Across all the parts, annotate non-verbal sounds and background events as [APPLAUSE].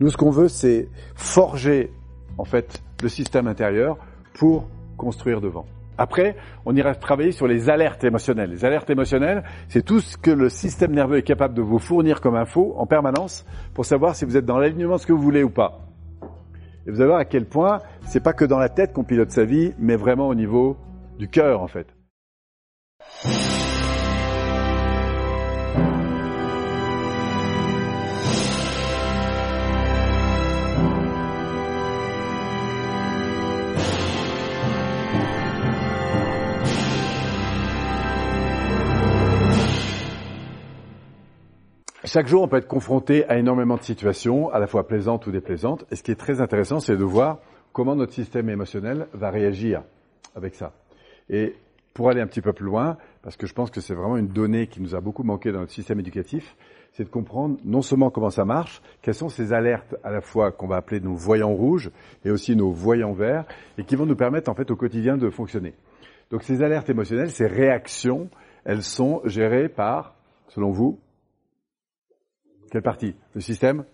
Nous, ce qu'on veut, c'est forger, en fait, le système intérieur pour construire devant. Après, on ira travailler sur les alertes émotionnelles. Les alertes émotionnelles, c'est tout ce que le système nerveux est capable de vous fournir comme info en permanence pour savoir si vous êtes dans l'alignement de ce que vous voulez ou pas. Et vous allez voir à quel point c'est pas que dans la tête qu'on pilote sa vie, mais vraiment au niveau du cœur, en fait. Chaque jour, on peut être confronté à énormément de situations, à la fois plaisantes ou déplaisantes. Et ce qui est très intéressant, c'est de voir comment notre système émotionnel va réagir avec ça. Et pour aller un petit peu plus loin, parce que je pense que c'est vraiment une donnée qui nous a beaucoup manqué dans notre système éducatif, c'est de comprendre non seulement comment ça marche, quelles sont ces alertes à la fois qu'on va appeler nos voyants rouges et aussi nos voyants verts, et qui vont nous permettre en fait au quotidien de fonctionner. Donc ces alertes émotionnelles, ces réactions, elles sont gérées par, selon vous, quelle partie Le système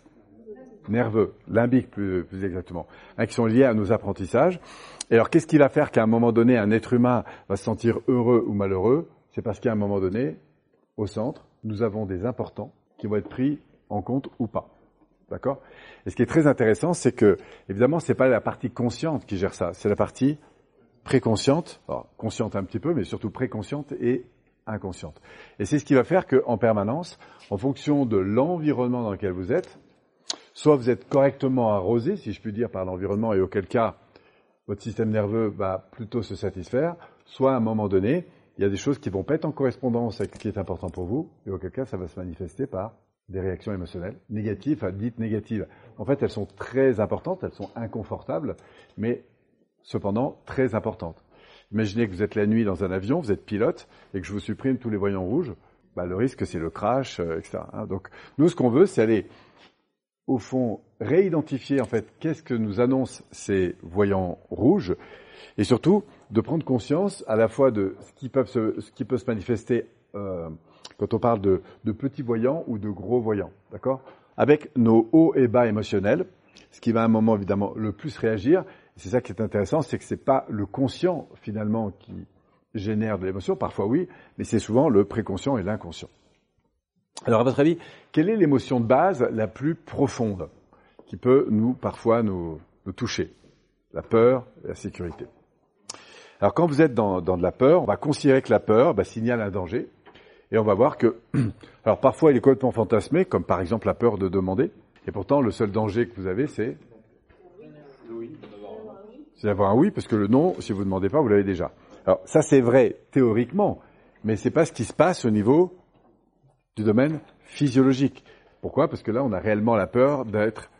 nerveux, limbique plus, exactement, hein, qui sont liés à nos apprentissages. Et alors, qu'est-ce qui va faire qu'à un moment donné, un être humain va se sentir heureux ou malheureux? C'est parce qu'à un moment donné, au centre, nous avons des importants qui vont être pris en compte ou pas. D'accord? Et ce qui est très intéressant, c'est que, évidemment, c'est pas la partie consciente qui gère ça, c'est la partie préconsciente, alors, consciente un petit peu, mais surtout préconsciente et inconsciente. Et c'est ce qui va faire qu'en permanence, en fonction de l'environnement dans lequel vous êtes, soit vous êtes correctement arrosé, si je puis dire, par l'environnement, et auquel cas votre système nerveux va plutôt se satisfaire, soit à un moment donné, il y a des choses qui vont pas être en correspondance avec ce qui est important pour vous, et auquel cas ça va se manifester par des réactions émotionnelles négatives, enfin dites négatives. En fait, elles sont très importantes, elles sont inconfortables, mais cependant très importantes. Imaginez que vous êtes la nuit dans un avion, vous êtes pilote, et que je vous supprime tous les voyants rouges, bah, le risque c'est le crash, euh, etc. Hein. Donc nous, ce qu'on veut, c'est aller, au fond, réidentifier en fait qu'est-ce que nous annoncent ces voyants rouges, et surtout de prendre conscience à la fois de ce qui, peut se, ce qui peut se manifester euh, quand on parle de, de, petits voyants ou de gros voyants, d'accord? Avec nos hauts et bas émotionnels, ce qui va à un moment évidemment le plus réagir, c'est ça qui est intéressant, c'est que c'est pas le conscient finalement qui génère de l'émotion, parfois oui, mais c'est souvent le préconscient et l'inconscient. Alors à votre avis, quelle est l'émotion de base la plus profonde qui peut nous parfois nous, toucher? La peur et la sécurité. Alors quand vous êtes dans, de la peur, on va considérer que la peur bah, signale un danger, et on va voir que, [CLEARS THROAT] alors parfois il est complètement fantasmé, comme par exemple la peur de demander, et pourtant le seul danger que vous avez c'est c'est d'avoir un oui, parce que le non, si vous ne demandez pas, vous l'avez déjà. Alors ça c'est vrai théoriquement, mais c'est pas ce qui se passe au niveau du domaine physiologique. Pourquoi? Parce que là, on a réellement la peur d'être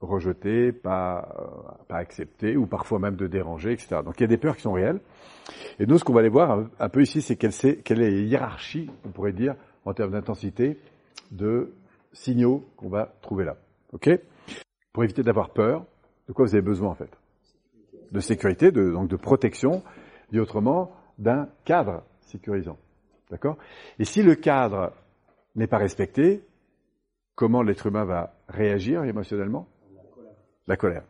rejeté, pas, euh, pas accepté, ou parfois même de déranger, etc. Donc il y a des peurs qui sont réelles. Et nous, ce qu'on va aller voir un, peu ici, c'est quelle, est quelle est la hiérarchie, on pourrait dire, en termes d'intensité, de signaux qu'on va trouver là. OK? Pour éviter d'avoir peur, de quoi vous avez besoin en fait? De sécurité, de, donc de protection, dit autrement, d'un cadre sécurisant. D'accord? Et si le cadre n'est pas respecté, comment l'être humain va réagir émotionnellement? La colère.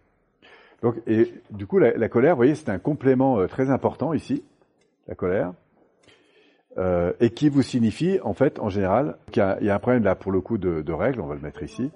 Donc, et du coup, la, colère, vous voyez, c'est un complément euh, très important ici, la colère, euh, et qui vous signifie, en fait, en général, qu'il y, a un problème là, pour le coup, de règles, on va le mettre ici,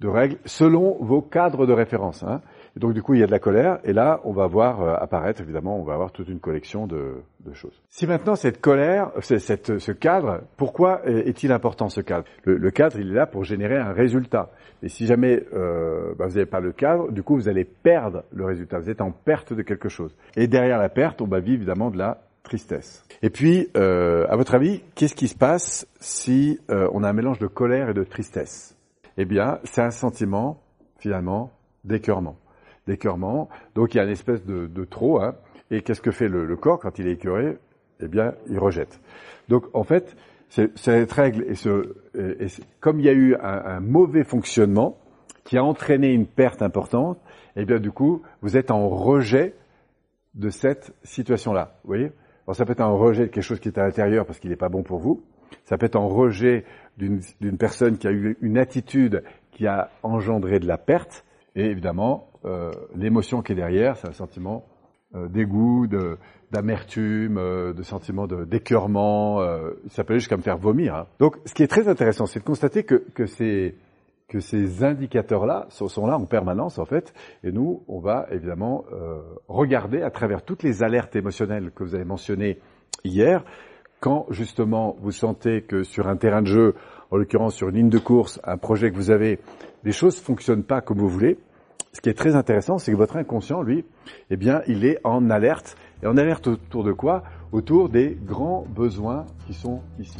de règles selon vos cadres de référence. Hein donc du coup, il y a de la colère, et là, on va voir euh, apparaître, évidemment, on va avoir toute une collection de, choses. Si maintenant cette colère, cette, ce cadre, pourquoi est-il important ce cadre? Le, cadre, il est là pour générer un résultat. Et si jamais euh, bah, vous n'avez pas le cadre, du coup, vous allez perdre le résultat. Vous êtes en perte de quelque chose. Et derrière la perte, on va vivre évidemment de la tristesse. Et puis, euh, à votre avis, qu'est-ce qui se passe si on a un mélange de colère et de tristesse? Eh bien, c'est un sentiment, finalement, d'écœurement d'écœurement. Donc il y a une espèce de, de trop. Hein. Et qu'est-ce que fait le, corps quand il est écœuré? Eh bien, il rejette. Donc en fait, cette règle. Et, ce, et, comme il y a eu un, mauvais fonctionnement qui a entraîné une perte importante, eh bien du coup, vous êtes en rejet de cette situation-là. Vous voyez? Alors ça peut être un rejet de quelque chose qui est à l'intérieur parce qu'il n'est pas bon pour vous. Ça peut être un rejet d'une personne qui a eu une attitude qui a engendré de la perte. Et évidemment, euh, l'émotion qui est derrière, c'est un sentiment euh, dégoût, d'amertume, euh, de, sentiment d'écœurement. Euh, ça peut aller jusqu'à me faire vomir. Hein. Donc, ce qui est très intéressant, c'est de constater que, que ces, que ces indicateurs-là sont, sont, là en permanence, en fait. Et nous, on va évidemment euh, regarder à travers toutes les alertes émotionnelles que vous avez mentionnées hier, quand justement vous sentez que sur un terrain de jeu, en l'occurrence sur une ligne de course, un projet que vous avez, les choses fonctionnent pas comme vous voulez, ce qui est très intéressant, c'est que votre inconscient, lui, eh bien, il est en alerte. Et en alerte autour de quoi? Autour des grands besoins qui sont ici.